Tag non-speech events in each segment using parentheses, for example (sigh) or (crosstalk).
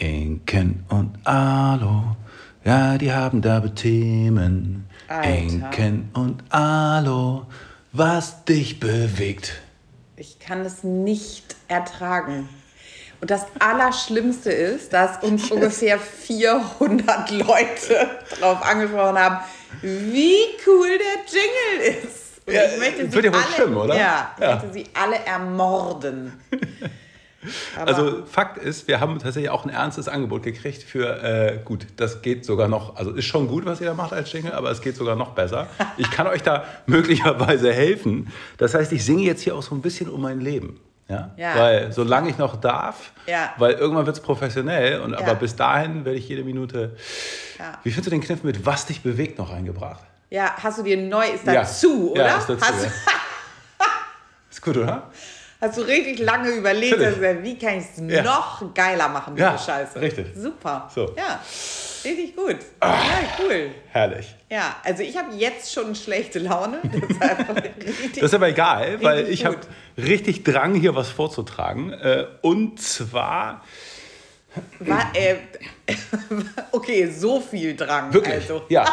Inken und Alo, ja, die haben derbe Themen. Alter. Inken und Alo, was dich bewegt. Ich kann es nicht ertragen. Und das Allerschlimmste ist, dass uns (laughs) ungefähr 400 Leute darauf angesprochen haben, wie cool der Jingle ist. Und Ja, ich möchte wird ja wohl alle, stimmen, oder? Ja, ich Ja. möchte sie alle ermorden. Aber Also Fakt ist, wir haben tatsächlich auch ein ernstes Angebot gekriegt für, äh, gut, das geht sogar noch, also ist schon gut, was ihr da macht als Jingle, aber es geht sogar noch besser. (laughs) Ich kann euch da möglicherweise helfen. Das heißt, ich singe jetzt hier auch so ein bisschen um mein Leben. Ja? Ja. Weil solange ich noch darf, Ja. weil irgendwann wird es professionell, und, Ja. aber bis dahin werde ich jede Minute... Wie findest du den Kniff mit Was dich bewegt noch eingebracht? ja, hast du dir neu, ist dazu, oder? Ja, ist dazu, hast, ja. (laughs) Ist gut, oder? Hast du richtig lange überlegt, gesagt, wie kann ich es Ja. noch geiler machen, diese Ja, Scheiße. richtig. Super. So. Ah. Ja, richtig gut. Ja, cool. Herrlich. Ja, also ich habe jetzt schon schlechte Laune. (laughs) Richtig. Das ist aber egal, weil ich habe richtig Drang, hier was vorzutragen. Äh, Und zwar War, äh, (laughs) okay, so viel Drang. wirklich. Also, Ja,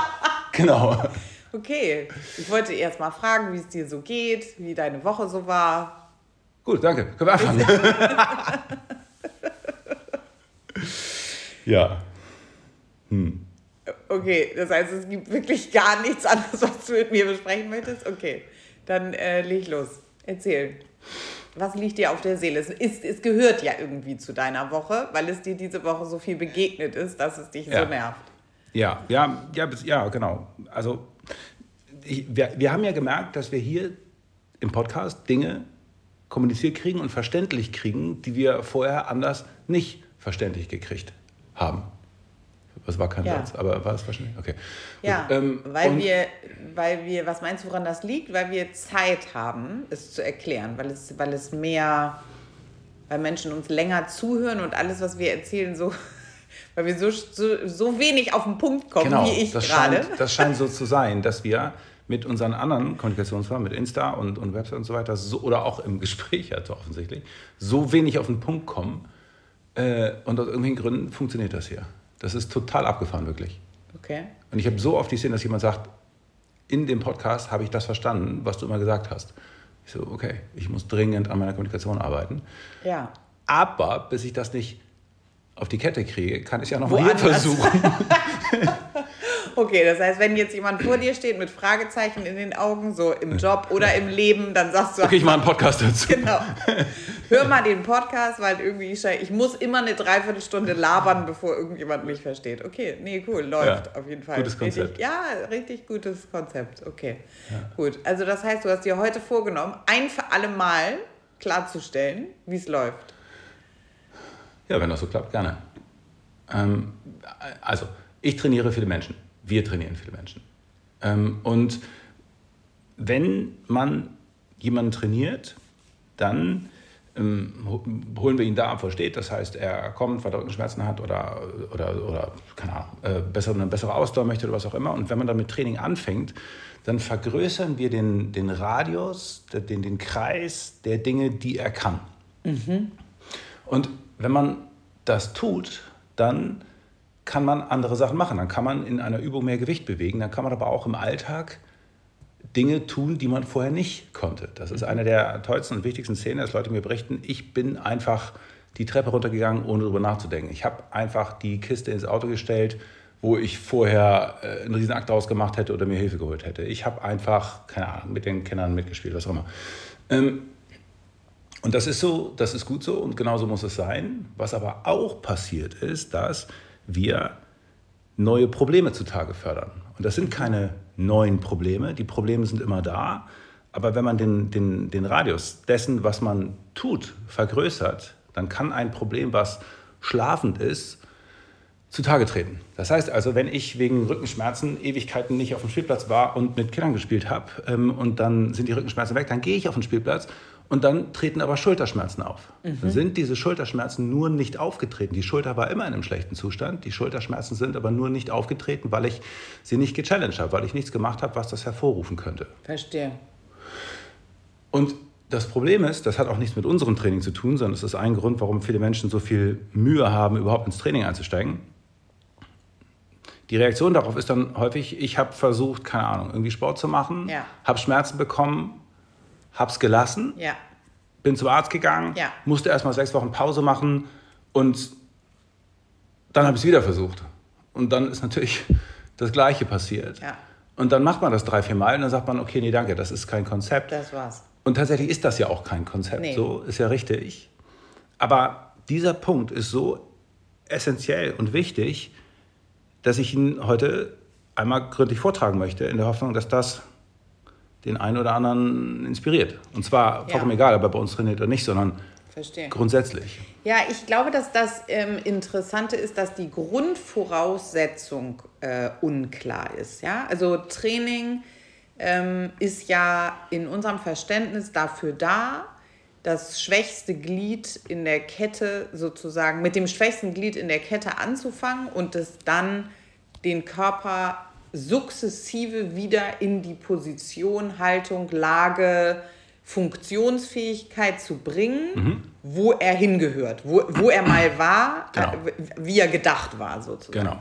genau. (laughs) okay. Ich wollte erst mal fragen, wie es dir so geht, wie deine Woche so war. Gut, danke. Können wir anfangen? (laughs) ja. Okay, das heißt, es gibt wirklich gar nichts anderes, was du mit mir besprechen möchtest? Okay, dann äh, leg los. Erzähl. Was liegt dir auf der Seele? Es, ist, es gehört ja irgendwie zu deiner Woche, weil es dir diese Woche so viel begegnet ist, dass es dich Ja. so nervt. Ja, ja, ja, ja, genau. Also ich, wir, wir haben ja gemerkt, dass wir hier im Podcast Dinge kommuniziert kriegen und verständlich kriegen, die wir vorher anders nicht verständlich gekriegt haben. Das war kein Ja. Satz, aber war es verständlich? Okay. Ja, ähm, weil, wir, weil wir, was meinst du, woran das liegt? Weil wir Zeit haben, es zu erklären, weil es, weil es mehr, weil Menschen uns länger zuhören und alles, was wir erzählen, so, (laughs) weil wir so, so, so wenig auf den Punkt kommen, Genau, wie ich das gerade. scheint, das scheint so zu sein, dass wir mit unseren anderen Kommunikationsformen, mit Insta und, und Website und so weiter, so, oder auch im Gespräch ja (laughs) offensichtlich, so wenig auf den Punkt kommen. Äh, und aus irgendwelchen Gründen funktioniert das hier. Das ist total abgefahren, wirklich. Okay. Und ich habe so oft die Szene, dass jemand sagt, in dem Podcast habe ich das verstanden, was du immer gesagt hast. Ich so, okay, ich muss dringend an meiner Kommunikation arbeiten. Ja. Aber bis ich das nicht auf die Kette kriege, kann ich ja noch mal versuchen. (laughs) Okay, das heißt, wenn jetzt jemand vor dir steht mit Fragezeichen in den Augen, so im Job oder im Leben, dann sagst du, Okay, ich mache einen Podcast dazu. Genau. Hör mal den Podcast, weil irgendwie ich, ich muss immer eine Dreiviertelstunde labern, bevor irgendjemand mich versteht. Okay, nee, cool, läuft Ja, auf jeden Fall. gutes Konzept. Richtig, ja, richtig gutes Konzept. Okay, gut. Also das heißt, du hast dir heute vorgenommen, ein für alle Mal klarzustellen, wie es läuft. Ja, wenn das so klappt, gerne. Ähm, also, ich trainiere viele Menschen. Wir trainieren viele Menschen. Ähm, und wenn man jemanden trainiert, dann ähm, ho- holen wir ihn da ab, wo er steht. Das heißt, er kommt, weil er Rückenschmerzen hat oder, oder, oder keine Ahnung, äh, besser, eine bessere Ausdauer möchte oder was auch immer. Und wenn man dann mit Training anfängt, dann vergrößern wir den, den Radius, den, den Kreis der Dinge, die er kann. Und wenn man das tut, dann kann man andere Sachen machen. Dann kann man in einer Übung mehr Gewicht bewegen. Dann kann man aber auch im Alltag Dinge tun, die man vorher nicht konnte. Das ist eine der tollsten und wichtigsten Szenen, dass Leute mir berichten, ich bin einfach die Treppe runtergegangen, ohne darüber nachzudenken. Ich habe einfach die Kiste ins Auto gestellt, wo ich vorher äh, einen Riesenakt draus gemacht hätte oder mir Hilfe geholt hätte. Ich habe einfach, keine Ahnung, mit den Kindern mitgespielt, was auch immer. Ähm, und das ist so, das ist gut so und genauso muss es sein. Was aber auch passiert ist, dass wir neue Probleme zutage fördern. Und das sind keine neuen Probleme, die Probleme sind immer da. Aber wenn man den, den, den Radius dessen, was man tut, vergrößert, dann kann ein Problem, was schlafend ist, zutage treten. Das heißt also, wenn ich wegen Rückenschmerzen Ewigkeiten nicht auf dem Spielplatz war und mit Kindern gespielt habe ähm, und dann sind die Rückenschmerzen weg, dann gehe ich auf den Spielplatz und dann treten aber Schulterschmerzen auf. Dann sind diese Schulterschmerzen nur nicht aufgetreten. Die Schulter war immer in einem schlechten Zustand. Die Schulterschmerzen sind aber nur nicht aufgetreten, weil ich sie nicht gechallenged habe, weil ich nichts gemacht habe, was das hervorrufen könnte. Verstehe. Und das Problem ist, das hat auch nichts mit unserem Training zu tun, sondern es ist ein Grund, warum viele Menschen so viel Mühe haben, überhaupt ins Training einzusteigen. Die Reaktion darauf ist dann häufig, ich habe versucht, keine Ahnung, irgendwie Sport zu machen, Ja. habe Schmerzen bekommen, habe es gelassen, Ja. bin zum Arzt gegangen, Ja. musste erst mal sechs Wochen Pause machen und dann habe ich es wieder versucht. Und dann ist natürlich (laughs) das Gleiche passiert. Ja. Und dann macht man das drei, vier Mal und dann sagt man, okay, nee, danke, das ist kein Konzept. Das war's. Und tatsächlich ist das ja auch kein Konzept. Nee. So ist ja richtig. Aber dieser Punkt ist so essentiell und wichtig, dass ich ihn heute einmal gründlich vortragen möchte, in der Hoffnung, dass das den einen oder anderen inspiriert. Und zwar Ja. vollkommen egal, ob er bei uns trainiert oder nicht, sondern Verstehe. grundsätzlich. Ja, ich glaube, dass das ähm, Interessante ist, dass die Grundvoraussetzung äh, unklar ist. Ja? Also Training ähm, ist ja in unserem Verständnis dafür da, das schwächste Glied in der Kette sozusagen, mit dem schwächsten Glied in der Kette anzufangen und es dann den Körper sukzessive wieder in die Position, Haltung, Lage, Funktionsfähigkeit zu bringen, wo er hingehört, wo, wo er mal war, Genau. äh, wie er gedacht war sozusagen. Genau.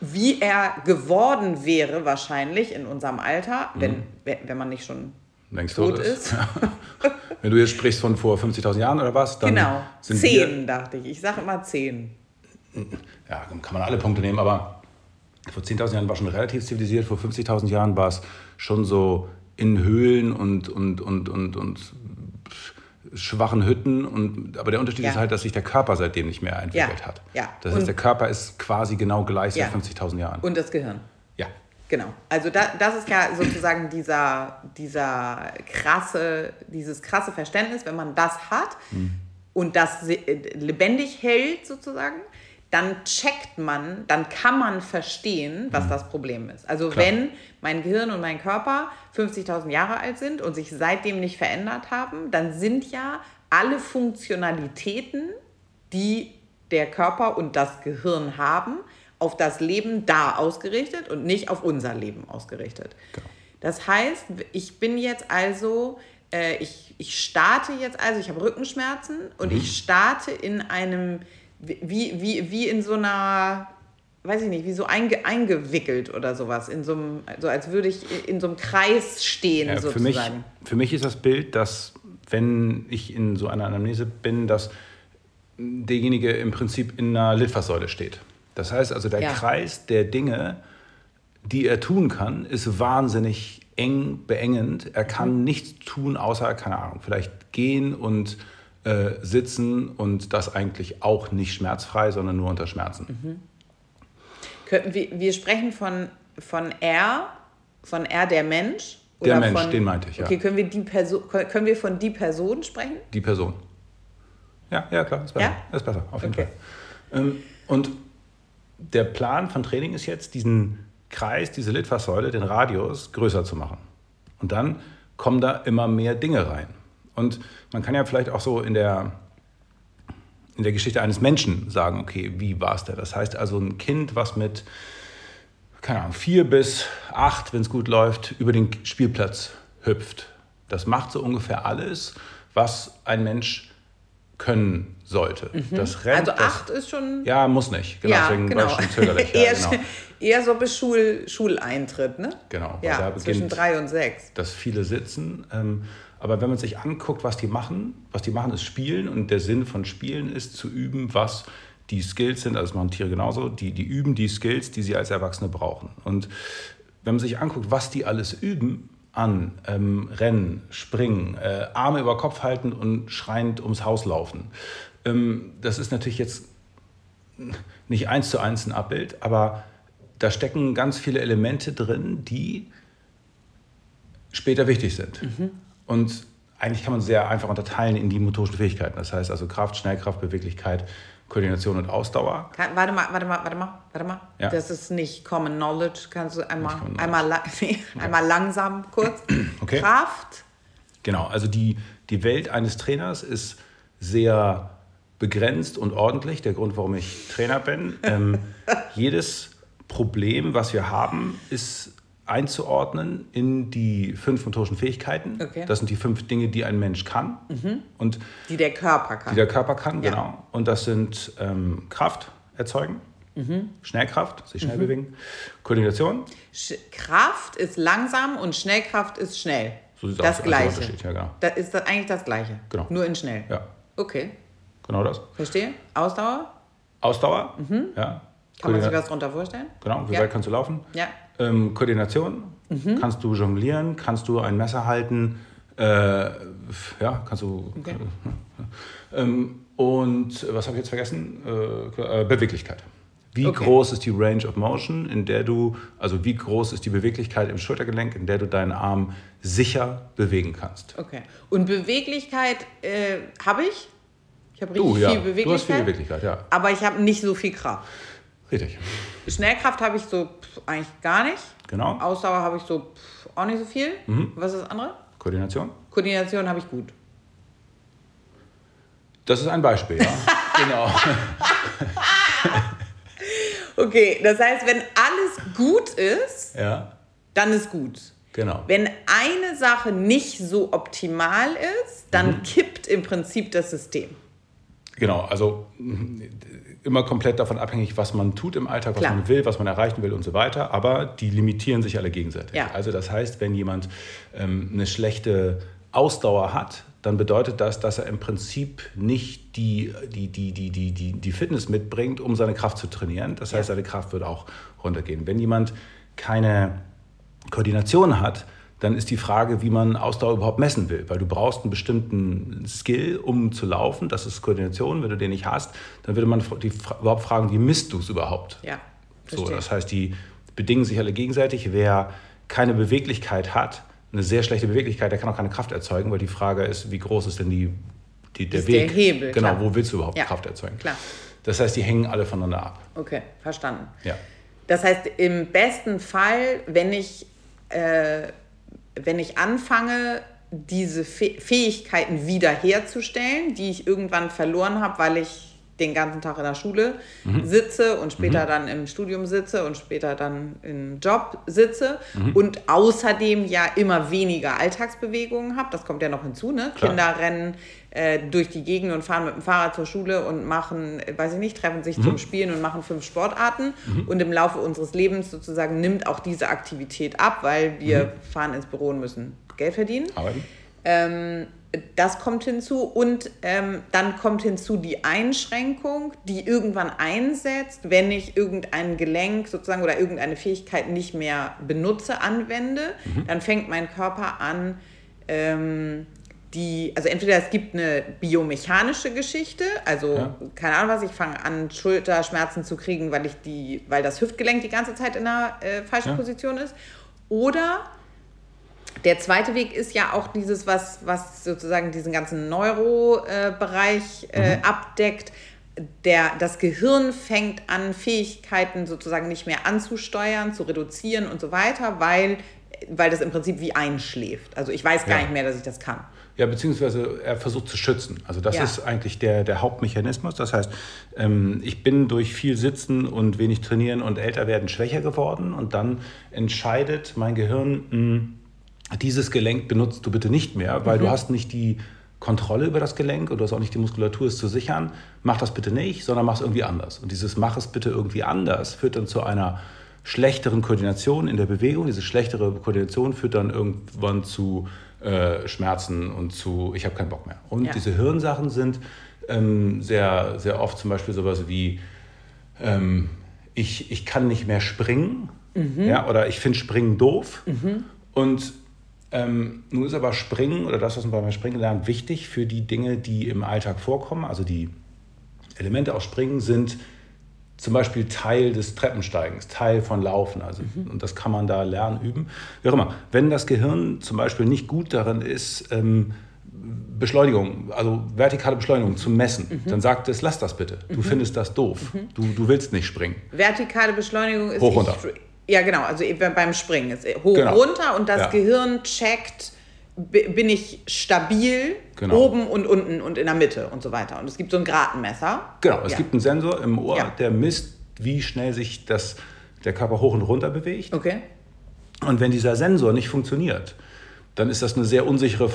Wie er geworden wäre wahrscheinlich in unserem Alter, wenn, wenn wenn man nicht schon Längst tot tot ist. (laughs) Wenn du jetzt sprichst von vor 50.000 Jahren oder was, dann Genau, sind zehn, dachte ich. Ich sage immer zehn. ja, kann man alle Punkte nehmen, aber vor 10.000 Jahren war schon relativ zivilisiert, vor 50.000 Jahren war es schon so in Höhlen und, und, und, und, und schwachen Hütten. Und, aber der Unterschied Ja. ist halt, dass sich der Körper seitdem nicht mehr entwickelt Ja, hat. ja. Das heißt, Und- der Körper ist quasi genau gleich seit 50.000 Jahren. Und das Gehirn. ja, Genau. Also da, das ist ja sozusagen dieser, dieser krasse, dieses krasse Verständnis, wenn man das hat und das lebendig hält sozusagen, dann checkt man, dann kann man verstehen, was das Problem ist. Also Klar. wenn mein Gehirn und mein Körper 50.000 Jahre alt sind und sich seitdem nicht verändert haben, dann sind ja alle Funktionalitäten, die der Körper und das Gehirn haben, auf das Leben da ausgerichtet und nicht auf unser Leben ausgerichtet. Das heißt, ich bin jetzt also, äh, ich, ich starte jetzt also, ich habe Rückenschmerzen und ich starte in einem, wie, wie, wie in so einer, weiß ich nicht, wie so einge, eingewickelt oder sowas, in so einem, so als würde ich in so einem Kreis stehen Ja, für, mich, sozusagen. für mich ist das Bild, dass wenn ich in so einer Anamnese bin, dass derjenige im Prinzip in einer Litfaßsäule steht. Das heißt also, der Ja. Kreis der Dinge, die er tun kann, ist wahnsinnig eng, beengend. Er kann Mhm. nichts tun, außer, keine Ahnung, vielleicht gehen und äh, sitzen und das eigentlich auch nicht schmerzfrei, sondern nur unter Schmerzen. Mhm. Könnten wir, wir sprechen von, von R, von R der Mensch? Der Mensch, von, den meinte ich, ja. Okay, können wir, die Person, können wir von die Person sprechen? Die Person. Ja, ja, klar, ist besser. Ja? Ist besser, auf jeden Okay. Fall. Ähm, und der Plan von Training ist jetzt, diesen Kreis, diese Litfaßsäule, den Radius größer zu machen. Und dann kommen da immer mehr Dinge rein. Und man kann ja vielleicht auch so in der, in der Geschichte eines Menschen sagen, okay, wie war es denn? Das heißt also ein Kind, was mit, keine Ahnung, vier bis acht, wenn es gut läuft, über den Spielplatz hüpft. Das macht so ungefähr alles, was ein Mensch können sollte. Das rennt, Also das, acht ist schon. ja, muss nicht. Genau, ja, deswegen genau. war ich schon zögerlich. Ja, (laughs) eher, genau. eher so bis Schul, Schuleintritt, ne? Genau, Ja, da zwischen drei und sechs. dass viele sitzen. Ähm, aber wenn man sich anguckt, was die machen, was die machen, ist Spielen. Und der Sinn von Spielen ist zu üben, was die Skills sind, also das machen Tiere genauso, die, die üben die Skills, die sie als Erwachsene brauchen. Und wenn man sich anguckt, was die alles üben, an ähm, Rennen, Springen, äh, Arme über Kopf halten und schreiend ums Haus laufen, ähm, das ist natürlich jetzt nicht eins zu eins ein Abbild, aber da stecken ganz viele Elemente drin, die später wichtig sind. Und eigentlich kann man sehr einfach unterteilen in die motorischen Fähigkeiten. Das heißt also Kraft, Schnellkraft, Beweglichkeit, Koordination und Ausdauer. Kann, warte mal, warte mal, warte mal, warte mal. Ja. Das ist nicht Common Knowledge. Kannst du einmal, einmal, la (laughs) nee, einmal langsam kurz. (clears throat) Okay. Kraft. Genau, also die, die Welt eines Trainers ist sehr begrenzt und ordentlich. Der Grund, warum ich Trainer bin. Ähm, (laughs) jedes Problem, was wir haben, ist einzuordnen in die fünf motorischen Fähigkeiten. Okay. Das sind die fünf Dinge, die ein Mensch kann und Die der Körper kann. die der Körper kann, Ja. genau. Und das sind ähm, Kraft erzeugen, Schnellkraft, sich schnell bewegen, Koordination, Sch- Kraft ist langsam und Schnellkraft ist schnell. So sieht's das aus, also Gleiche. Unterschied, ja, genau. Das ist das eigentlich das Gleiche. Genau. Nur in schnell. ja, Okay, genau das. verstehe. Ausdauer? Ausdauer, ja. Kann man sich was darunter vorstellen? Genau, wie Ja. weit kannst du laufen? Ja. Ähm, Koordination, kannst du jonglieren, kannst du ein Messer halten, äh, ja, kannst du. Okay. (laughs) Ähm, und was habe ich jetzt vergessen? Äh, äh, Beweglichkeit. Wie Okay. groß ist die Range of Motion, in der du, also wie groß ist die Beweglichkeit im Schultergelenk, in der du deinen Arm sicher bewegen kannst? Okay. Und Beweglichkeit äh, habe ich. Ich habe richtig Du, ja, viel Beweglichkeit. du hast viel Beweglichkeit, ja. Aber ich habe nicht so viel Kraft. Richtig. Schnellkraft habe ich so pff, eigentlich gar nicht. Genau. Ausdauer habe ich so pff, auch nicht so viel. Was ist das andere? Koordination? Koordination habe ich gut. Das ist ein Beispiel, ja. (laughs) genau. (laughs) Okay, das heißt, wenn alles gut ist, Ja, dann ist gut. genau. Wenn eine Sache nicht so optimal ist, dann Mhm. kippt im Prinzip das System. Genau, also mh, immer komplett davon abhängig, was man tut im Alltag, was Klar. man will, was man erreichen will und so weiter. Aber die limitieren sich alle gegenseitig. Ja. Also das heißt, wenn jemand ähm, eine schlechte Ausdauer hat, dann bedeutet das, dass er im Prinzip nicht die, die, die, die, die, die, die Fitness mitbringt, um seine Kraft zu trainieren. Das heißt, Ja. seine Kraft wird auch runtergehen. Wenn jemand keine Koordination hat, dann ist die Frage, wie man Ausdauer überhaupt messen will. Weil du brauchst einen bestimmten Skill, um zu laufen. Das ist Koordination. Wenn du den nicht hast, dann würde man die, überhaupt fragen, wie misst du es überhaupt? Ja, So, verstehe. das heißt, die bedingen sich alle gegenseitig. Wer keine Beweglichkeit hat, eine sehr schlechte Beweglichkeit, der kann auch keine Kraft erzeugen, weil die Frage ist, wie groß ist denn die, die, der Ist der Weg? Hebel, Genau, klar. wo willst du überhaupt Ja, Kraft erzeugen? klar. Das heißt, die hängen alle voneinander ab. Okay, verstanden. Ja. Das heißt, im besten Fall, wenn ich, äh, wenn ich anfange, diese Fäh- Fähigkeiten wiederherzustellen, die ich irgendwann verloren habe, weil ich den ganzen Tag in der Schule sitze und später dann im Studium sitze und später dann im Job sitze und außerdem ja immer weniger Alltagsbewegungen habe. Das kommt ja noch hinzu, ne? Klar. Kinder rennen äh, durch die Gegend und fahren mit dem Fahrrad zur Schule und machen, weiß ich nicht, treffen sich zum Spielen und machen fünf Sportarten. Und im Laufe unseres Lebens sozusagen nimmt auch diese Aktivität ab, weil wir fahren ins Büro und müssen Geld verdienen. Arbeiten? Ähm, das kommt hinzu und ähm, dann kommt hinzu die Einschränkung, die irgendwann einsetzt, wenn ich irgendein Gelenk sozusagen oder irgendeine Fähigkeit nicht mehr benutze, anwende, dann fängt mein Körper an, ähm, die, also entweder es gibt eine biomechanische Geschichte, also Ja. keine Ahnung was, ich fange an Schulterschmerzen zu kriegen, weil ich die, weil das Hüftgelenk die ganze Zeit in der äh, falschen Ja. Position ist, oder der zweite Weg ist ja auch dieses, was, was sozusagen diesen ganzen Neurobereich äh, abdeckt. Der, das Gehirn fängt an, Fähigkeiten sozusagen nicht mehr anzusteuern, zu reduzieren und so weiter, weil, weil das im Prinzip wie einschläft. Also ich weiß gar Ja. nicht mehr, dass ich das kann. Ja, beziehungsweise er versucht zu schützen. Also das Ja. ist eigentlich der, der Hauptmechanismus. Das heißt, ähm, ich bin durch viel Sitzen und wenig Trainieren und älter werden schwächer geworden und dann entscheidet mein Gehirn, mh, dieses Gelenk benutzt du bitte nicht mehr, weil du hast nicht die Kontrolle über das Gelenk und du hast auch nicht die Muskulatur, es zu sichern. Mach das bitte nicht, sondern mach es irgendwie anders. Und dieses Mach es bitte irgendwie anders führt dann zu einer schlechteren Koordination in der Bewegung. Diese schlechtere Koordination führt dann irgendwann zu äh, Schmerzen und zu ich habe keinen Bock mehr. Und Ja. diese Hirnsachen sind ähm, sehr, sehr oft zum Beispiel sowas wie ähm, ich, ich kann nicht mehr springen ja, oder ich finde Springen doof. Und ähm, nun ist aber Springen oder das, was man beim Springen lernt, wichtig für die Dinge, die im Alltag vorkommen. Also die Elemente aus Springen sind zum Beispiel Teil des Treppensteigens, Teil von Laufen. Also, Und das kann man da lernen, üben. Wie auch immer. Wenn das Gehirn zum Beispiel nicht gut darin ist, ähm, Beschleunigung, also vertikale Beschleunigung zu messen, dann sagt es, lass das bitte. Du findest das doof. Du, du willst nicht springen. Vertikale Beschleunigung ist Hoch, ich- runter. Ja, genau, also beim Springen ist hoch Genau. runter und das Ja. Gehirn checkt, bin ich stabil Genau. oben und unten und in der Mitte und so weiter. Und es gibt so ein Gratenmesser. Genau, es Ja. gibt einen Sensor im Ohr, Ja. der misst, wie schnell sich das, der Körper hoch und runter bewegt. Okay. Und wenn dieser Sensor nicht funktioniert, dann ist das eine sehr unsichere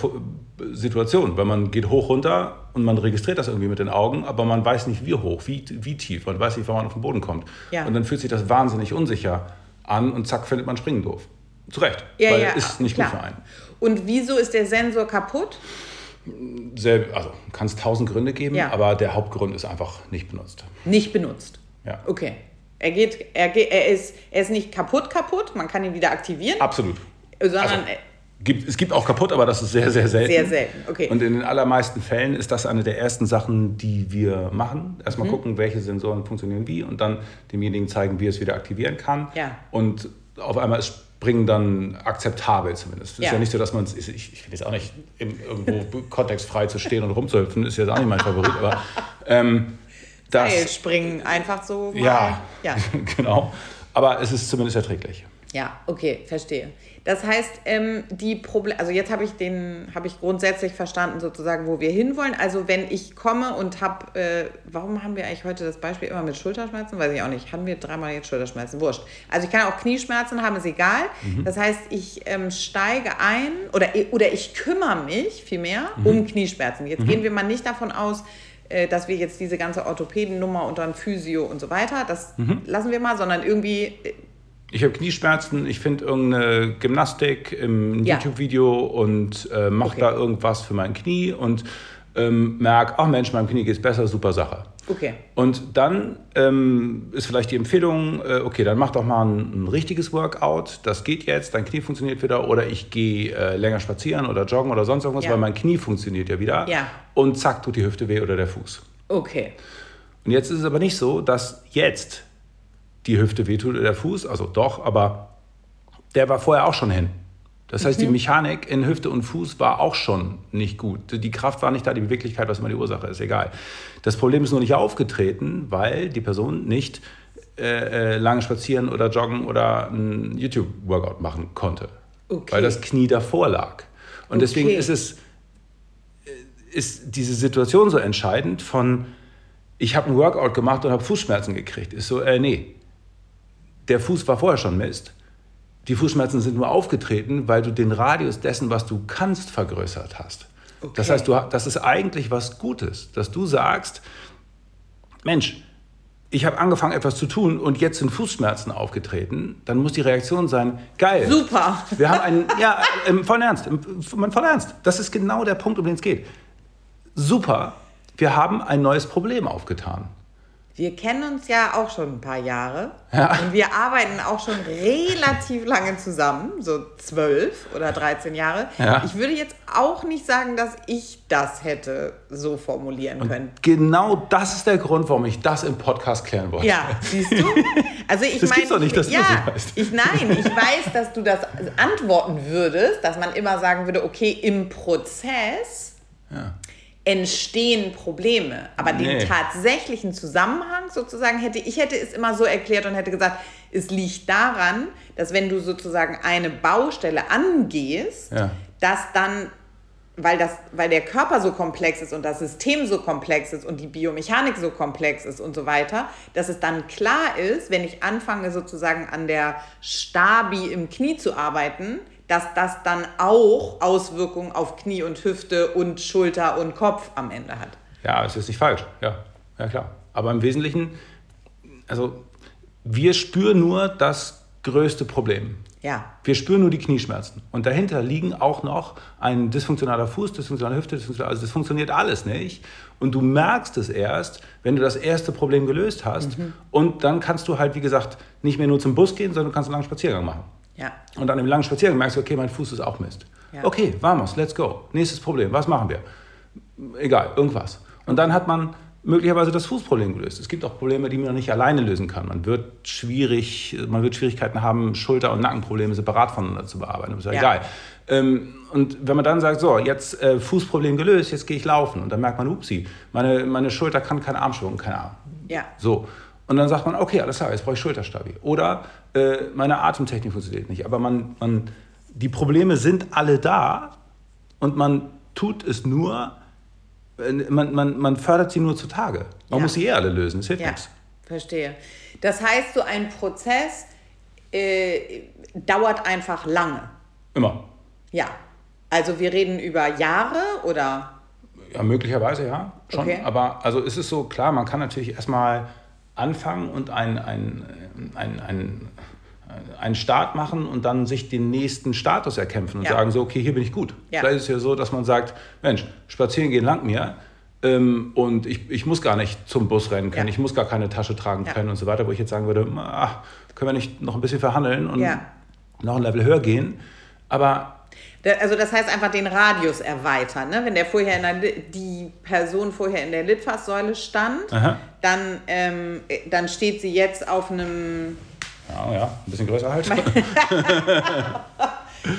Situation, weil man geht hoch runter und man registriert das irgendwie mit den Augen, aber man weiß nicht, wie hoch, wie, wie tief, man weiß nicht, wann man auf den Boden kommt. Ja. Und dann fühlt sich das wahnsinnig unsicher an und zack, findet man Springen doof. Zu Recht, ja, weil ja, ist nicht klar. gut für einen. Und wieso ist der Sensor kaputt? Sehr, also kann es tausend Gründe geben, ja. aber der Hauptgrund ist einfach nicht benutzt. Nicht benutzt? Ja. Okay. Er, geht, er, geht, er, ist, er ist nicht kaputt kaputt, man kann ihn wieder aktivieren. Absolut. Sondern also, Gibt, es gibt auch kaputt, aber das ist sehr, sehr selten. Sehr selten, okay. Und in den allermeisten Fällen ist das eine der ersten Sachen, die wir machen. Erstmal mhm. gucken, welche Sensoren funktionieren wie und dann demjenigen zeigen, wie er es wieder aktivieren kann. Ja. Und auf einmal ist Springen dann akzeptabel zumindest. Es ja. ist ja nicht so, dass man es, ich, ich will jetzt auch nicht im, irgendwo (laughs) kontextfrei zu stehen und rumzuhüpfen, ist jetzt auch nicht mein Favorit, aber ähm, das... Springen einfach so. Mal. Ja, ja. (laughs) genau. Aber es ist zumindest erträglich. Ja, okay, verstehe. Das heißt, ähm, die Probleme, also jetzt habe ich den, habe ich grundsätzlich verstanden sozusagen, wo wir hinwollen. Also wenn ich komme und habe, äh, warum haben wir eigentlich heute das Beispiel immer mit Schulterschmerzen? Weiß ich auch nicht. Haben wir dreimal jetzt Schulterschmerzen? Wurscht. Also ich kann auch Knieschmerzen haben, ist egal. Mhm. Das heißt, ich ähm, steige ein oder, oder ich kümmere mich vielmehr mhm. um Knieschmerzen. Jetzt mhm. gehen wir mal nicht davon aus, äh, dass wir jetzt diese ganze Orthopädennummer und dann Physio und so weiter, das mhm. lassen wir mal, sondern irgendwie äh, ich habe Knieschmerzen, ich finde irgendeine Gymnastik im ja. YouTube-Video und äh, mache okay. da irgendwas für mein Knie und ähm, merke, ach Mensch, meinem Knie geht es besser, super Sache. Okay. Und dann ähm, ist vielleicht die Empfehlung, äh, okay, dann mach doch mal ein, ein, richtiges Workout, das geht jetzt, dein Knie funktioniert wieder oder ich gehe äh, länger spazieren oder joggen oder sonst irgendwas, ja. weil mein Knie funktioniert ja wieder. Ja. Und zack, tut die Hüfte weh oder der Fuß. Okay. Und jetzt ist es aber nicht so, dass jetzt die Hüfte wehtut oder der Fuß, also doch, aber der war vorher auch schon hin. Das heißt, mhm. die Mechanik in Hüfte und Fuß war auch schon nicht gut. Die Kraft war nicht da, die Beweglichkeit, was immer die Ursache ist, egal. Das Problem ist nur nicht aufgetreten, weil die Person nicht äh, äh lange spazieren oder joggen oder ein YouTube-Workout machen konnte. Okay. Weil das Knie davor lag. Und okay. deswegen ist es äh, ist diese Situation so entscheidend von ich habe ein Workout gemacht und habe Fußschmerzen gekriegt. Ist so, äh, nee, der Fuß war vorher schon Mist. Die Fußschmerzen sind nur aufgetreten, weil du den Radius dessen, was du kannst, vergrößert hast. Okay. Das heißt, du, das ist eigentlich was Gutes, dass du sagst, Mensch, ich habe angefangen, etwas zu tun und jetzt sind Fußschmerzen aufgetreten, dann muss die Reaktion sein, geil. Super. Wir haben einen, ja, im vollen Ernst, im, voll Ernst. Das ist genau der Punkt, um den es geht. Super, wir haben ein neues Problem aufgetan. Wir kennen uns ja auch schon ein paar Jahre ja. und wir arbeiten auch schon relativ lange zusammen, so zwölf oder 13 Jahre. Ja. Ich würde jetzt auch nicht sagen, dass ich das hätte so formulieren können. Und genau das ist der Grund, warum ich das im Podcast klären wollte. Ja, siehst du? Also ich (laughs) das meine, doch nicht, dass ja, du das weißt. Ich, nein, ich weiß, dass du das antworten würdest, dass man immer sagen würde, okay, im Prozess. Ja entstehen Probleme. Aber nee. den tatsächlichen Zusammenhang sozusagen hätte ich hätte es immer so erklärt und hätte gesagt, es liegt daran, dass wenn du sozusagen eine Baustelle angehst, ja. dass dann weil, das, weil der Körper so komplex ist und das System so komplex ist und die Biomechanik so komplex ist und so weiter, dass es dann klar ist, wenn ich anfange sozusagen an der Stabi im Knie zu arbeiten, dass das dann auch Auswirkungen auf Knie und Hüfte und Schulter und Kopf am Ende hat. Ja, es ist nicht falsch. Ja, ja klar. Aber im Wesentlichen, also wir spüren nur das größte Problem. Ja. Wir spüren nur die Knieschmerzen. Und dahinter liegen auch noch ein dysfunktionaler Fuß, dysfunktionale Hüfte, dysfunktionale, also das funktioniert alles nicht. Und du merkst es erst, wenn du das erste Problem gelöst hast. Mhm. Und dann kannst du halt, wie gesagt, nicht mehr nur zum Bus gehen, sondern du kannst einen langen Spaziergang machen. Ja. Und dann im langen Spaziergang merkst du, okay, mein Fuß ist auch Mist. Ja. Okay, vamos, let's go. Nächstes Problem, was machen wir? Egal, irgendwas. Und dann hat man möglicherweise das Fußproblem gelöst. Es gibt auch Probleme, die man nicht alleine lösen kann. Man wird schwierig, man wird Schwierigkeiten haben, Schulter- und Nackenprobleme separat voneinander zu bearbeiten. Das ist ja, ja. egal. Ähm, und wenn man dann sagt, so, jetzt äh, Fußproblem gelöst, jetzt gehe ich laufen. Und dann merkt man, upsi, meine, meine Schulter kann keinen Armschwung, keine Arm. Ja. So. Und dann sagt man, okay, alles klar, jetzt brauche ich Schulterstabi. Oder äh, meine Atemtechnik funktioniert nicht. Aber man, man, die Probleme sind alle da und man tut es nur, äh, man, man, man fördert sie nur zutage. Man ja. muss sie eh alle lösen, das hilft ja. nichts. Verstehe. Das heißt, so ein Prozess äh, dauert einfach lange. Immer. Ja. Also wir reden über Jahre oder? Ja, möglicherweise ja, schon. Okay. Aber also ist es so, klar, man kann natürlich erstmal anfangen und ein, ein, ein, ein, einen Start machen und dann sich den nächsten Status erkämpfen und Ja. sagen so, okay, hier bin ich gut. Ja. Vielleicht ist es ja so, dass man sagt, Mensch, spazieren gehen langt mir ähm, und ich, ich muss gar nicht zum Bus rennen können, Ja. ich muss gar keine Tasche tragen können und so weiter, wo ich jetzt sagen würde, ach, können wir nicht noch ein bisschen verhandeln und noch ein Level höher gehen. Aber Also das heißt einfach den Radius erweitern. Ne? Wenn der vorher in der, die Person vorher in der Litfaßsäule stand, Aha. dann, ähm, äh, dann steht sie jetzt auf einem. ja, ja, ein bisschen größer halt. (laughs)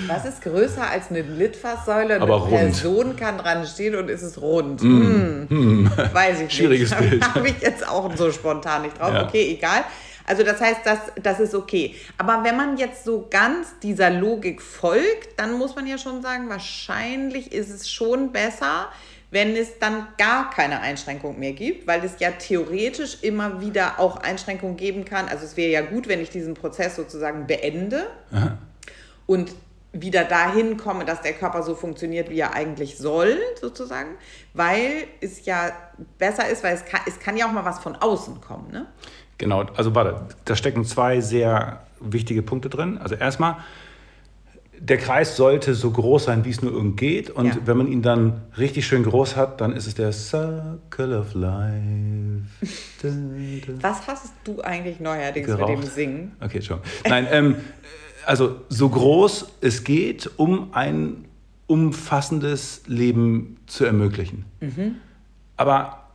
Was ist größer als eine Litfaßsäule? Eine Aber rund. Person kann dran stehen und ist es rund. Hm. Weiß ich Schwieriges (laughs) nicht. Bild. Habe ich jetzt auch so spontan nicht drauf. Ja. Okay, egal. Also das heißt, das, das ist okay. Aber wenn man jetzt so ganz dieser Logik folgt, dann muss man ja schon sagen, wahrscheinlich ist es schon besser, wenn es dann gar keine Einschränkung mehr gibt, weil es ja theoretisch immer wieder auch Einschränkungen geben kann. Also es wäre ja gut, wenn ich diesen Prozess sozusagen beende und wieder dahin komme, dass der Körper so funktioniert, wie er eigentlich soll, sozusagen, weil es ja besser ist, weil es kann, es kann ja auch mal was von außen kommen. Ne? Genau, also warte, da stecken zwei sehr wichtige Punkte drin. Also erstmal, der Kreis sollte so groß sein, wie es nur irgend geht. Und Ja. wenn man ihn dann richtig schön groß hat, dann ist es der Circle of Life. (laughs) Was hast du eigentlich neuerdings mit Geraucht. dem Singen? Okay, schon. Nein, ähm, also so groß es geht, um ein umfassendes Leben zu ermöglichen. Aber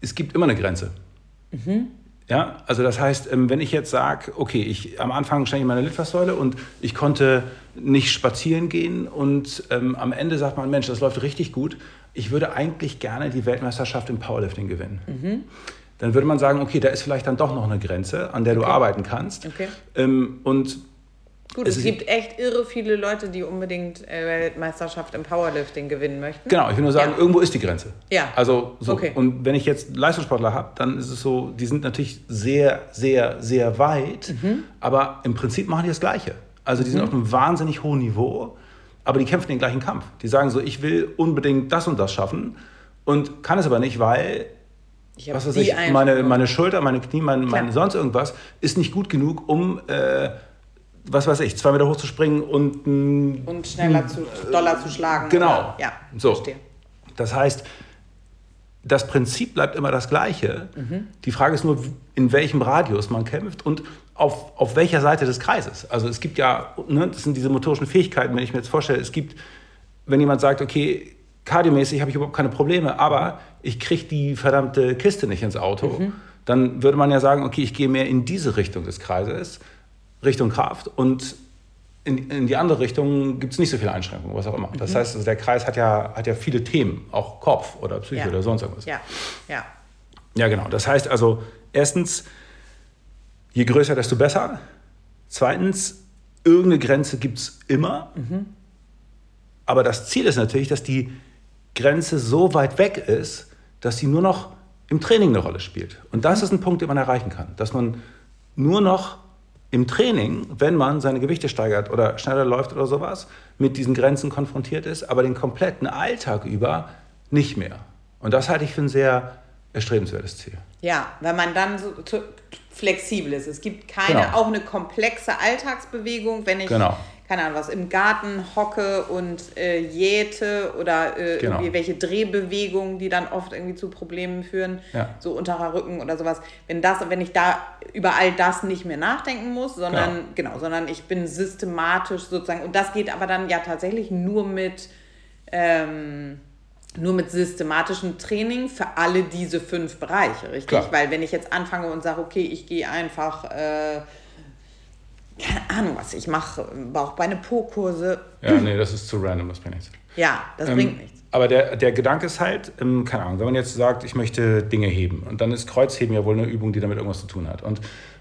es gibt immer eine Grenze. Ja, also das heißt, ähm, wenn ich jetzt sage, okay, ich am Anfang stand ich in meiner Litfaßsäule und ich konnte nicht spazieren gehen und ähm, am Ende sagt man, Mensch, das läuft richtig gut. Ich würde eigentlich gerne die Weltmeisterschaft im Powerlifting gewinnen. Dann würde man sagen, okay, da ist vielleicht dann doch noch eine Grenze, an der du arbeiten kannst. Okay. Ähm, und Gut, Es es, gibt echt irre viele Leute, die unbedingt äh, Weltmeisterschaft im Powerlifting gewinnen möchten. Genau, ich will nur sagen, Ja. irgendwo ist die Grenze. Ja. Also so. Okay. Und wenn ich jetzt Leistungssportler habe, dann ist es so, die sind natürlich sehr, sehr, sehr weit, Mhm. aber im Prinzip machen die das Gleiche. Also die sind auf einem wahnsinnig hohen Niveau, aber die kämpfen den gleichen Kampf. Die sagen so, ich will unbedingt das und das schaffen und kann es aber nicht, weil Ich was weiß ich, meine, meine Schulter, meine Knie, mein, mein sonst irgendwas ist nicht gut genug, um äh, was weiß ich, zwei Meter hoch zu springen und ein Und schneller zu, doller zu schlagen. Genau. Oder? Ja, So. verstehe. Das heißt, das Prinzip bleibt immer das gleiche. Die Frage ist nur, in welchem Radius man kämpft und auf, auf welcher Seite des Kreises. Also es gibt ja, ne, das sind diese motorischen Fähigkeiten, wenn ich mir jetzt vorstelle, es gibt, wenn jemand sagt, okay, kardiomäßig habe ich überhaupt keine Probleme, aber ich kriege die verdammte Kiste nicht ins Auto, dann würde man ja sagen, okay, ich gehe mehr in diese Richtung des Kreises, Richtung Kraft und in, in die andere Richtung gibt es nicht so viele Einschränkungen, was auch immer. Das heißt, also der Kreis hat ja, hat ja viele Themen, auch Kopf oder Psyche Ja. oder sonst irgendwas. Ja, ja. Ja, genau. Das heißt also, erstens, je größer, desto besser. Zweitens, irgendeine Grenze gibt es immer. Aber das Ziel ist natürlich, dass die Grenze so weit weg ist, dass sie nur noch im Training eine Rolle spielt. Und das ist ein Punkt, den man erreichen kann. Dass man nur noch im Training, wenn man seine Gewichte steigert oder schneller läuft oder sowas, mit diesen Grenzen konfrontiert ist, aber den kompletten Alltag über nicht mehr. Und das halte ich für ein sehr erstrebenswertes Ziel. Ja, wenn man dann so flexibel ist. Es gibt keine, Genau. auch eine komplexe Alltagsbewegung, wenn ich, Genau. Keine Ahnung, was im Garten hocke und äh, jäte oder äh, Genau. irgendwie welche Drehbewegungen, die dann oft irgendwie zu Problemen führen, Ja. so unterer Rücken oder sowas. Wenn das, wenn ich da über all das nicht mehr nachdenken muss, sondern genau, sondern ich bin systematisch sozusagen und das geht aber dann ja tatsächlich nur mit ähm, nur mit systematischem Training für alle diese fünf Bereiche, richtig? Klar. Weil wenn ich jetzt anfange und sage, okay, ich gehe einfach, äh, keine Ahnung was, ich mache Bauchbeine Po-Kurse, Ja, nee, das ist zu random, das bringt nichts. ja, das Ähm, bringt nichts. Aber der, der Gedanke ist halt, ähm, keine Ahnung, wenn man jetzt sagt, ich möchte Dinge heben und dann ist Kreuzheben ja wohl eine Übung, die damit irgendwas zu tun hat. Und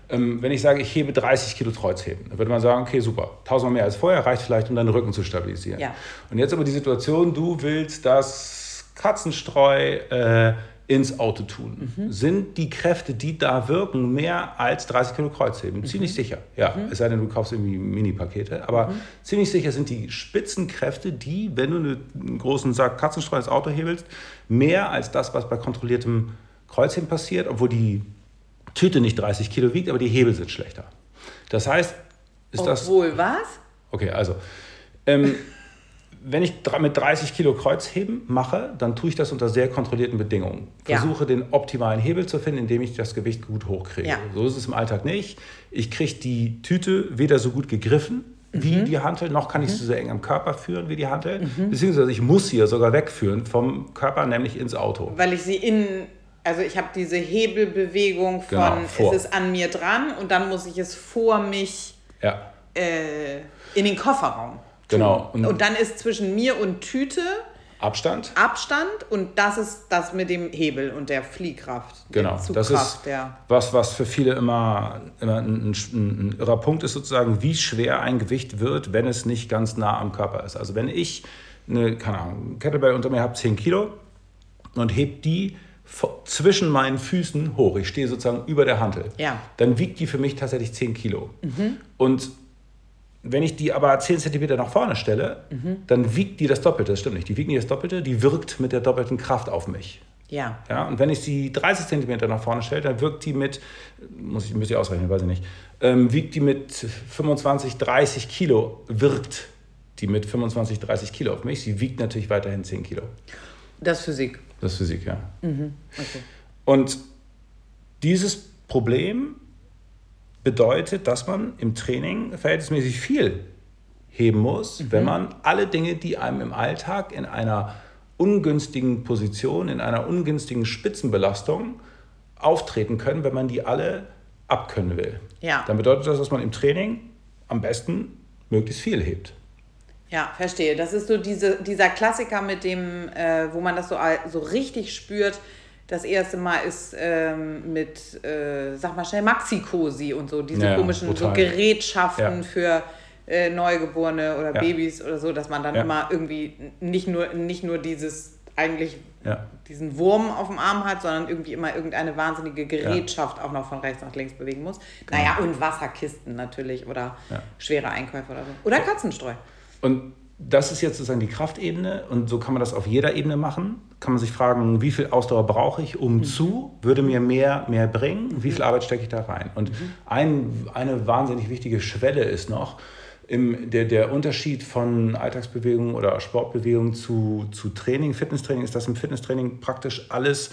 ähm, wenn ich sage, ich hebe 30 Kilo Kreuzheben, dann würde man sagen, okay, super, tausendmal mehr als vorher, reicht vielleicht, um deinen Rücken zu stabilisieren. Ja. Und jetzt aber die Situation, du willst das Katzenstreu äh, ins Auto tun, mhm. sind die Kräfte, die da wirken, mehr als 30 Kilo Kreuzheben. Mhm. Ziemlich sicher. Ja, mhm. es sei denn, du kaufst irgendwie Mini-Pakete. Aber mhm. ziemlich sicher sind die Spitzenkräfte, die, wenn du einen großen Sack Katzenstreu ins Auto hebelst, mehr als das, was bei kontrolliertem Kreuzheben passiert, obwohl die Tüte nicht 30 Kilo wiegt, aber die Hebel sind schlechter. Das heißt, ist obwohl das. Obwohl was? Okay, also. Ähm, wenn ich mit 30 Kilo Kreuzheben mache, dann tue ich das unter sehr kontrollierten Bedingungen. Versuche ja. den optimalen Hebel zu finden, indem ich das Gewicht gut hochkriege. Ja. So ist es im Alltag nicht. Ich kriege die Tüte weder so gut gegriffen wie mhm. die Hantel, noch kann ich mhm. sie so eng am Körper führen wie die Hantel. Mhm. Beziehungsweise ich muss sie sogar wegführen vom Körper, nämlich ins Auto. Weil ich sie in also ich habe diese Hebelbewegung von genau, es ist an mir dran und dann muss ich es vor mich ja. äh, in den Kofferraum. Genau. Und, und dann ist zwischen mir und Tüte Abstand. Abstand und das ist das mit dem Hebel und der Fliehkraft. Genau, das ist ja. was, was für viele immer, immer ein, ein, ein, irrer Punkt ist sozusagen, wie schwer ein Gewicht wird, wenn es nicht ganz nah am Körper ist. Also wenn ich eine, keine Ahnung, Kettlebell unter mir habe, 10 Kilo und heb die zwischen meinen Füßen hoch, ich stehe sozusagen über der Hantel, ja. dann wiegt die für mich tatsächlich 10 Kilo. Mhm. Und wenn ich die aber 10 cm nach vorne stelle, mhm. dann wiegt die das Doppelte. Das stimmt nicht. Die wiegt nicht das Doppelte, die wirkt mit der doppelten Kraft auf mich. Ja. ja und wenn ich sie 30 cm nach vorne stelle, dann wirkt die mit, muss ich, muss ich ausrechnen, weiß ich nicht, ähm, wiegt die mit 25, 30 Kilo, wirkt die mit 25, 30 Kilo auf mich. Sie wiegt natürlich weiterhin 10 Kilo. Das ist Physik. Das ist Physik, ja. Mhm. Okay. Und dieses Problem bedeutet, dass man im Training verhältnismäßig viel heben muss, mhm. wenn man alle Dinge, die einem im Alltag in einer ungünstigen Position, in einer ungünstigen Spitzenbelastung auftreten können, wenn man die alle abkönnen will. Ja. Dann bedeutet das, dass man im Training am besten möglichst viel hebt. Ja, verstehe. Das ist so diese, dieser Klassiker mit dem, äh, wo man das so, so richtig spürt, das erste Mal ist ähm, mit, äh, sag mal schnell, Maxi-Cosi und so, diese ja, komischen so Gerätschaften ja. für äh, Neugeborene oder ja. Babys oder so, dass man dann immer irgendwie nicht nur, nicht nur dieses eigentlich diesen Wurm auf dem Arm hat, sondern irgendwie immer irgendeine wahnsinnige Gerätschaft auch noch von rechts nach links bewegen muss. Genau. Naja, und Wasserkisten natürlich oder schwere Einkäufe oder so. Oder Katzenstreu. Und das ist jetzt sozusagen die Kraftebene und so kann man das auf jeder Ebene machen. Kann man sich fragen, wie viel Ausdauer brauche ich, um mhm. zu, würde mir mehr, mehr bringen, wie viel Arbeit stecke ich da rein? Und mhm. ein, eine wahnsinnig wichtige Schwelle ist noch, im, der, der Unterschied von Alltagsbewegung oder Sportbewegung zu, zu Training, Fitnesstraining, ist, dass im Fitnesstraining praktisch alles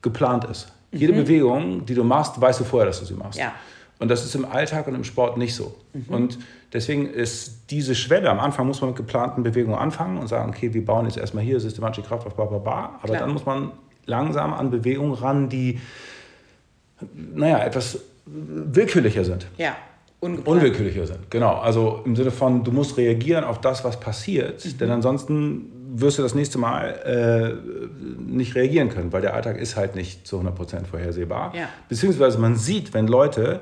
geplant ist. Mhm. Jede Bewegung, die du machst, weißt du vorher, dass du sie machst. Ja. Und das ist im Alltag und im Sport nicht so. Mhm. Und deswegen ist diese Schwelle, am Anfang muss man mit geplanten Bewegungen anfangen und sagen, okay, wir bauen jetzt erstmal hier systematische Kraft auf, bla, bla, bla. Aber Klar. dann muss man langsam an Bewegungen ran, die, naja, etwas willkürlicher sind. Ja. Ungeplant. Unwillkürlicher sind, genau. Also im Sinne von, du musst reagieren auf das, was passiert, mhm. denn ansonsten wirst du das nächste Mal äh, nicht reagieren können, weil der Alltag ist halt nicht zu 100% vorhersehbar. Ja. Beziehungsweise man sieht, wenn Leute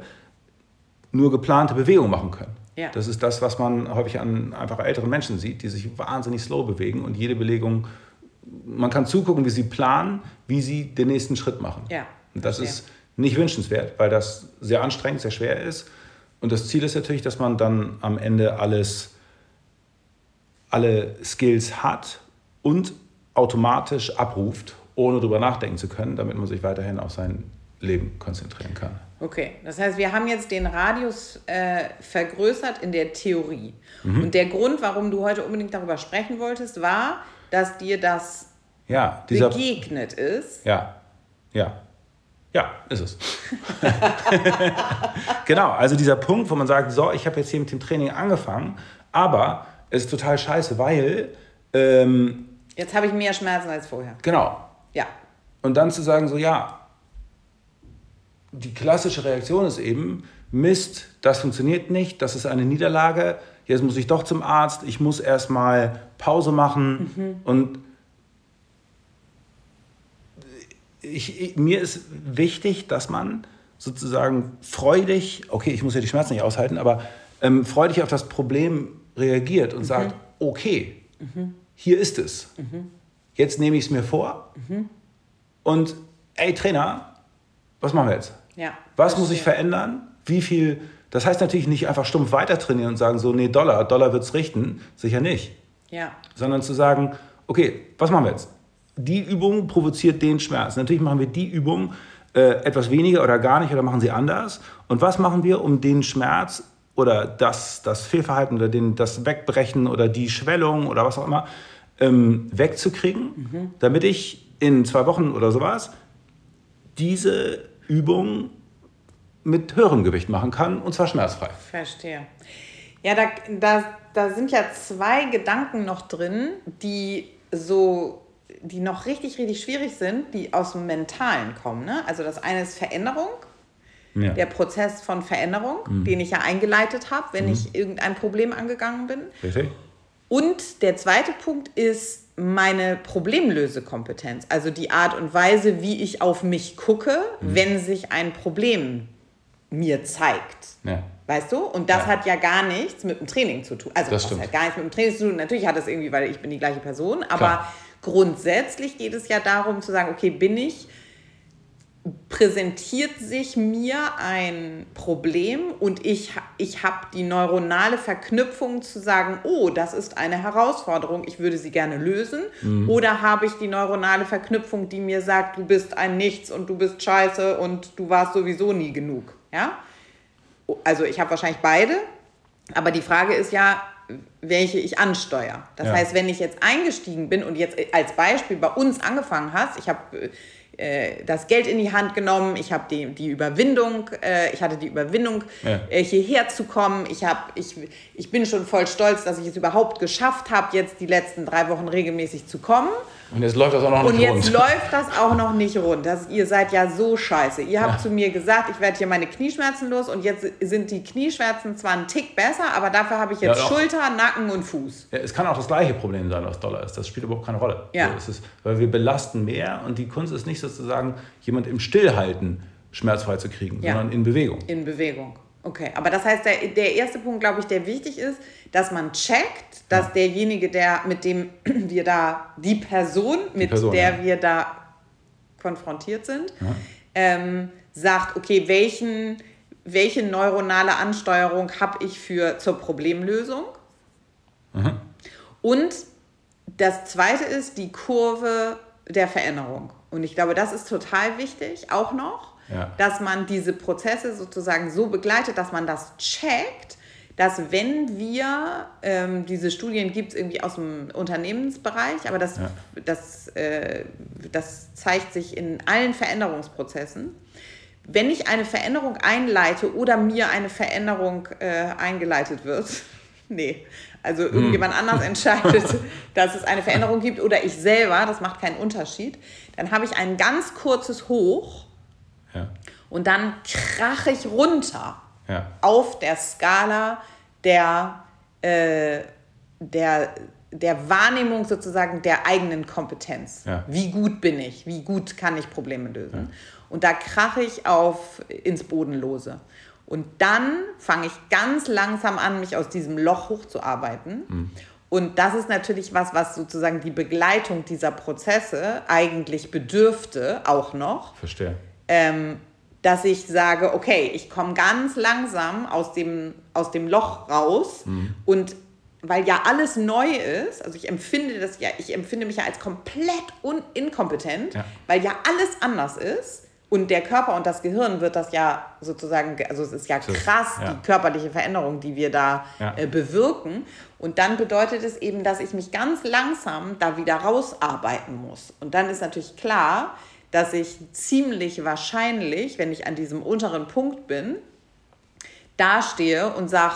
nur geplante Bewegungen machen können. Ja. Das ist das, was man häufig an einfach älteren Menschen sieht, die sich wahnsinnig slow bewegen und jede Belegung, man kann zugucken, wie sie planen, wie sie den nächsten Schritt machen. Ja. Und das ist nicht wünschenswert, weil das sehr anstrengend, sehr schwer ist. Und das Ziel ist natürlich, dass man dann am Ende alles, alle Skills hat und automatisch abruft, ohne darüber nachdenken zu können, damit man sich weiterhin auf sein Leben konzentrieren kann. Okay, das heißt, wir haben jetzt den Radius äh, vergrößert in der Theorie. Mhm. Und der Grund, warum du heute unbedingt darüber sprechen wolltest, war, dass dir das ja, dieser, begegnet ist. Ja, ja. Ja, ist es. (laughs) genau, also dieser Punkt, wo man sagt, so, ich habe jetzt hier mit dem Training angefangen, aber es ist total scheiße, weil... Ähm, jetzt habe ich mehr Schmerzen als vorher. Genau. Ja. Und dann zu sagen, so, ja, die klassische Reaktion ist eben, Mist, das funktioniert nicht, das ist eine Niederlage, jetzt muss ich doch zum Arzt, ich muss erstmal Pause machen mhm. und ich, ich, mir ist wichtig, dass man sozusagen freudig, okay, ich muss ja die Schmerzen nicht aushalten, aber ähm, freudig auf das Problem reagiert und mhm. sagt, okay, mhm. hier ist es. Mhm. Jetzt nehme ich es mir vor mhm Und ey, Trainer, was machen wir jetzt? Ja, Was muss ich verändern? Wie viel? Das heißt natürlich nicht einfach stumpf weiter trainieren und sagen so, nee, Dollar, Dollar wird's richten. Sicher nicht. Ja, Sondern zu sagen, okay, was machen wir jetzt? Die Übung provoziert den Schmerz. Natürlich machen wir die Übung äh, etwas weniger oder gar nicht oder machen sie anders. Und was machen wir, um den Schmerz oder das, das Fehlverhalten oder den, das Wegbrechen oder die Schwellung oder was auch immer ähm, wegzukriegen, damit ich in zwei Wochen oder sowas diese Übung mit höherem Gewicht machen kann und zwar schmerzfrei. verstehe. Ja, da, da, da sind ja zwei Gedanken noch drin, die so, die noch richtig, richtig schwierig sind, die aus dem Mentalen kommen. Ne? Also das eine ist Veränderung, Ja. der Prozess von Veränderung, Mhm. den ich ja eingeleitet habe, wenn ich irgendein Problem angegangen bin. Richtig? Und der zweite Punkt ist meine Problemlösekompetenz, also die Art und Weise, wie ich auf mich gucke, Mhm. wenn sich ein Problem mir zeigt. Ja. Weißt du? Und das Ja. hat ja gar nichts mit dem Training zu tun. Also Das das stimmt. hat gar nichts mit dem Training zu tun. Natürlich hat es irgendwie, weil ich bin die gleiche Person, aber Klar. grundsätzlich geht es ja darum zu sagen, okay, bin ich präsentiert sich mir ein Problem und ich, ich habe die neuronale Verknüpfung zu sagen, oh, das ist eine Herausforderung, ich würde sie gerne lösen. Oder habe ich die neuronale Verknüpfung, die mir sagt, du bist ein Nichts und du bist scheiße und du warst sowieso nie genug. Ja? Also ich habe wahrscheinlich beide, aber die Frage ist ja, welche ich ansteuere. Das Ja. heißt, wenn ich jetzt eingestiegen bin und jetzt als Beispiel bei uns angefangen hast, ich habe äh, das Geld in die Hand genommen, ich habe die, die Überwindung, äh, ich hatte die Überwindung, Ja. äh, hierher zu kommen. Ich, hab, ich, ich bin schon voll stolz, dass ich es überhaupt geschafft habe, jetzt die letzten drei Wochen regelmäßig zu kommen. Und jetzt läuft das auch noch Und nicht jetzt rund. läuft das auch noch nicht rund. Das, ihr seid ja so scheiße. Ihr habt Ja. zu mir gesagt, ich werde hier meine Knieschmerzen los und jetzt sind die Knieschmerzen zwar ein Tick besser, aber dafür habe ich jetzt Ja. Schulter, Nacken und Fuß. Ja, es kann auch das gleiche Problem sein, was Dollar ist. Das spielt überhaupt keine Rolle. Ja. So, ist, weil wir belasten mehr und die Kunst ist nicht sozusagen, jemand im Stillhalten schmerzfrei zu kriegen, sondern in Bewegung. In Bewegung. Okay, aber das heißt, der, der erste Punkt, glaube ich, der wichtig ist, dass man checkt, dass derjenige, der mit dem (clears throat) wir da, die Person, mit Person, der ja. wir da konfrontiert sind, ähm, sagt, okay, welchen, welche neuronale Ansteuerung habe ich für zur Problemlösung? Und das zweite ist die Kurve der Veränderung. Und ich glaube, das ist total wichtig, auch noch, Ja. dass man diese Prozesse sozusagen so begleitet, dass man das checkt, dass wenn wir, ähm, diese Studien gibt es irgendwie aus dem Unternehmensbereich, aber das, Ja. das, äh, das zeigt sich in allen Veränderungsprozessen. Wenn ich eine Veränderung einleite oder mir eine Veränderung äh, eingeleitet wird, (laughs) nee, also irgendjemand anders (laughs) entscheidet, dass es eine Veränderung gibt oder ich selber, das macht keinen Unterschied, dann habe ich ein ganz kurzes Hoch Ja. und dann krache ich runter Ja. auf der Skala der, äh, der, der Wahrnehmung sozusagen der eigenen Kompetenz. Ja. Wie gut bin ich? Wie gut kann ich Probleme lösen? Und da krache ich auf ins Bodenlose. Und dann fange ich ganz langsam an, mich aus diesem Loch hochzuarbeiten. Und das ist natürlich was, was sozusagen die Begleitung dieser Prozesse eigentlich bedürfte, auch noch Verstehe. Ähm, dass ich sage, okay, ich komme ganz langsam aus dem, aus dem Loch raus und weil ja alles neu ist, also ich empfinde das ja, ich empfinde mich ja als komplett un inkompetent, Ja. weil ja alles anders ist und der Körper und das Gehirn wird das ja sozusagen, also es ist ja krass, ja. die körperliche Veränderung, die wir da Ja. äh, bewirken. Und dann bedeutet es eben, dass ich mich ganz langsam da wieder rausarbeiten muss. Und dann ist natürlich klar, dass ich ziemlich wahrscheinlich, wenn ich an diesem unteren Punkt bin, dastehe und sage,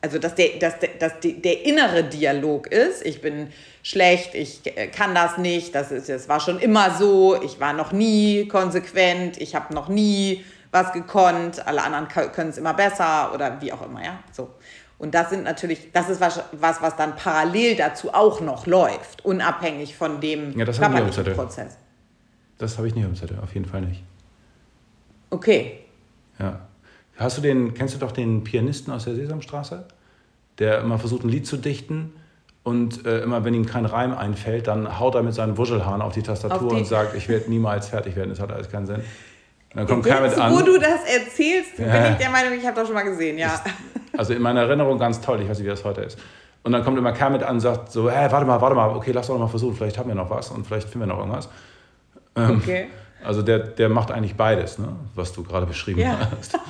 also dass, der, dass, der, dass der, der innere Dialog ist, ich bin schlecht, ich äh, kann das nicht, das, ist, das war schon immer so, ich war noch nie konsequent, ich habe noch nie was gekonnt, alle anderen können es immer besser oder wie auch immer, ja, so. Und das sind natürlich, das ist was, was, was dann parallel dazu auch noch läuft, unabhängig von dem Ja, das körperlichen. Prozess. Das habe ich nicht im Zettel, auf jeden Fall nicht. Okay, Ja. Hast du den, kennst du doch den Pianisten aus der Sesamstraße, der immer versucht, ein Lied zu dichten Und äh, immer wenn ihm kein Reim einfällt, dann haut er mit seinen Wuschelhaaren auf die Tastatur Auf die- und sagt, ich werde niemals fertig werden, das hat alles keinen Sinn. Und dann kommt Jetzt, Kermit an. wo du das erzählst, bin Ja. ich der Meinung, ich habe das schon mal gesehen, ja. Also in meiner Erinnerung ganz toll, ich weiß nicht, wie das heute ist. Und dann kommt immer Kermit an und sagt so, hä, warte mal, warte mal, okay, lass doch noch mal versuchen, vielleicht haben wir noch was und vielleicht finden wir noch irgendwas. Okay. Also der, der macht eigentlich beides, ne? was du gerade beschrieben Ja. hast. (laughs)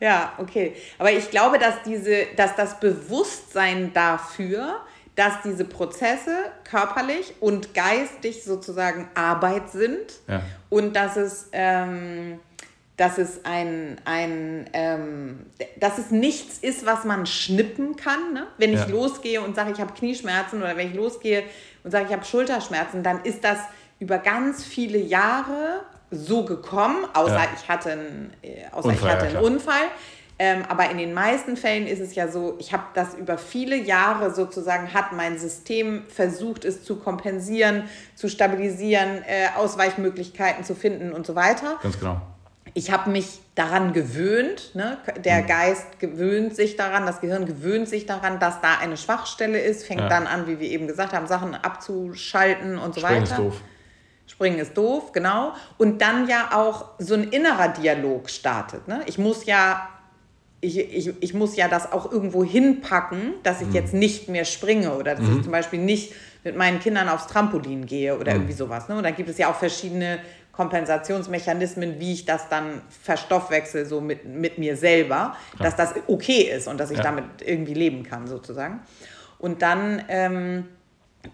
Ja, okay. Aber ich glaube, dass, diese, dass das Bewusstsein dafür, dass diese Prozesse körperlich und geistig sozusagen Arbeit sind Ja. und dass es, ähm, dass es ein, ein ähm, dass es nichts ist, was man schnippen kann. Ne? Wenn ich Ja. losgehe und sage, ich habe Knieschmerzen oder wenn ich losgehe und sage, ich habe Schulterschmerzen, dann ist das über ganz viele Jahre so gekommen, außer Ja. ich hatte einen, äh, außer Unfall, ich hatte einen. Unfall. Ähm, aber in den meisten Fällen ist es ja so, ich habe das über viele Jahre sozusagen, hat mein System versucht, es zu kompensieren, zu stabilisieren, äh, Ausweichmöglichkeiten zu finden und so weiter. Ganz genau. Ich habe mich daran gewöhnt, ne? der Mhm. Geist gewöhnt sich daran, das Gehirn gewöhnt sich daran, dass da eine Schwachstelle ist, fängt Ja. dann an, wie wir eben gesagt haben, Sachen abzuschalten und so Springen weiter. ist doof. Springen ist doof, genau. Und dann ja auch so ein innerer Dialog startet. Ne? Ich muss ja, ich, ich, ich muss ja das auch irgendwo hinpacken, dass ich jetzt nicht mehr springe oder dass ich zum Beispiel nicht mit meinen Kindern aufs Trampolin gehe oder irgendwie sowas. Ne? Und dann gibt es ja auch verschiedene Kompensationsmechanismen, wie ich das dann verstoffwechsel, so mit, mit mir selber, dass das okay ist und dass ich Ja. damit irgendwie leben kann, sozusagen. Und dann ähm,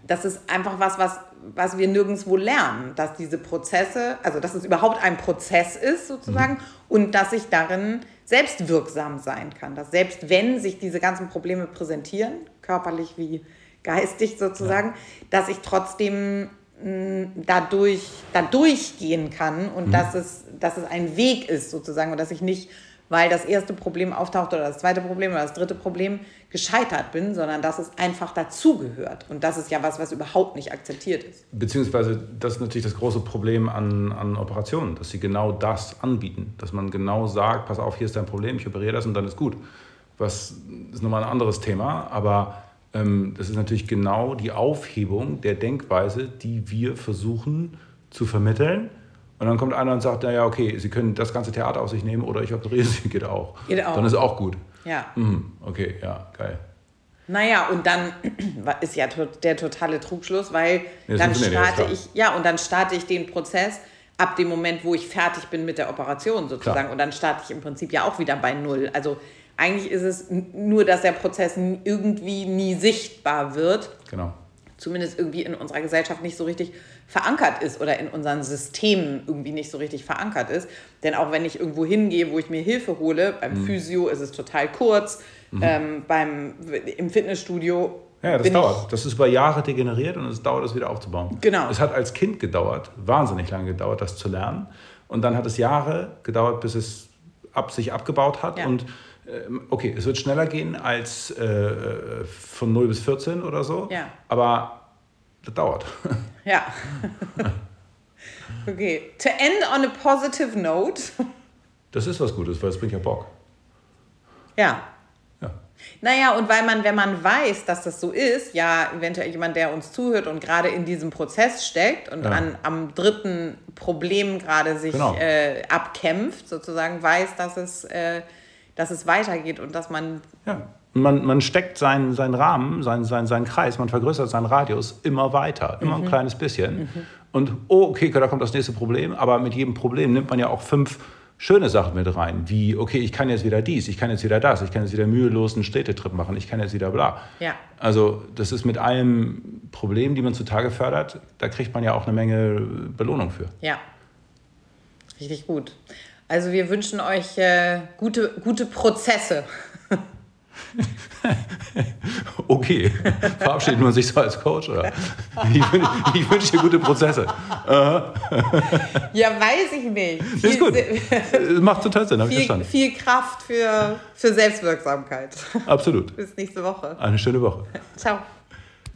das ist einfach was, was, was wir nirgendwo lernen, dass diese Prozesse, also dass es überhaupt ein Prozess ist sozusagen und dass ich darin selbst wirksam sein kann. Dass selbst wenn sich diese ganzen Probleme präsentieren, körperlich wie geistig sozusagen, dass ich trotzdem dadurch, dadurch gehen kann und dass, es, dass es ein Weg ist sozusagen und dass ich nicht, weil das erste Problem auftaucht oder das zweite Problem oder das dritte Problem gescheitert bin, sondern dass es einfach dazugehört. Und das ist ja was, was überhaupt nicht akzeptiert ist. Beziehungsweise, das ist natürlich das große Problem an, an Operationen, dass sie genau das anbieten. Dass man genau sagt, pass auf, hier ist dein Problem, ich operiere das und dann ist gut. Was ist nochmal ein anderes Thema, aber das ist natürlich genau die Aufhebung der Denkweise, die wir versuchen zu vermitteln. Und dann kommt einer und sagt, naja, okay, Sie können das ganze Theater auf sich nehmen oder ich operiere Sie, (laughs) geht auch. Geht auch. Dann ist auch gut. Ja. Mhm, okay, ja, geil. Naja, und dann (clears throat) ist ja der totale Trugschluss, weil dann ja, ist starte ich, ja, und dann starte ich den Prozess ab dem Moment, wo ich fertig bin mit der Operation sozusagen. Klar. Und dann starte ich im Prinzip ja auch wieder bei Null. Also eigentlich ist es nur, dass der Prozess irgendwie nie sichtbar wird, Genau. zumindest irgendwie in unserer Gesellschaft nicht so richtig verankert ist oder in unseren Systemen irgendwie nicht so richtig verankert ist. Denn auch wenn ich irgendwo hingehe, wo ich mir Hilfe hole, beim Mhm. Physio ist es total kurz, ähm, beim, im Fitnessstudio Ja, das dauert. Das ist über Jahre degeneriert und es dauert, es wieder aufzubauen. Genau. Es hat als Kind gedauert, wahnsinnig lange gedauert, das zu lernen. Und dann hat es Jahre gedauert, bis es ab, sich abgebaut hat. Ja. Und okay, es wird schneller gehen als äh, von 0 bis 14 oder so. Ja. Aber das dauert. (laughs) Ja. (laughs) okay. To end on a positive note. Das ist was Gutes, weil es bringt ja Bock. Ja. Ja. Naja, und weil man, wenn man weiß, dass das so ist, ja, eventuell jemand, der uns zuhört und gerade in diesem Prozess steckt und Ja. an, am dritten Problem gerade sich Genau. äh, abkämpft, sozusagen weiß, dass es, äh, dass es weitergeht und dass man, Ja. Man, man steckt seinen, seinen Rahmen, seinen, seinen, seinen Kreis, man vergrößert seinen Radius immer weiter, immer ein kleines bisschen. Und oh, okay, da kommt das nächste Problem, aber mit jedem Problem nimmt man ja auch fünf schöne Sachen mit rein, wie, okay, ich kann jetzt wieder dies, ich kann jetzt wieder das, ich kann jetzt wieder mühelos einen Städtetrip machen, ich kann jetzt wieder bla. Ja. Also das ist mit allem Problem, die man zutage fördert, da kriegt man ja auch eine Menge Belohnung für. ja, richtig gut. Also wir wünschen euch äh, gute, gute Prozesse. (laughs) Okay, verabschiedet man sich so als Coach, oder? Ich, wün- ich wünsche dir gute Prozesse. Ja, weiß ich nicht. Das (laughs) ist gut. Viel, macht total Sinn, habe ich viel, verstanden. viel Kraft für, für Selbstwirksamkeit. Absolut. (laughs) Bis nächste Woche. Eine schöne Woche. Ciao.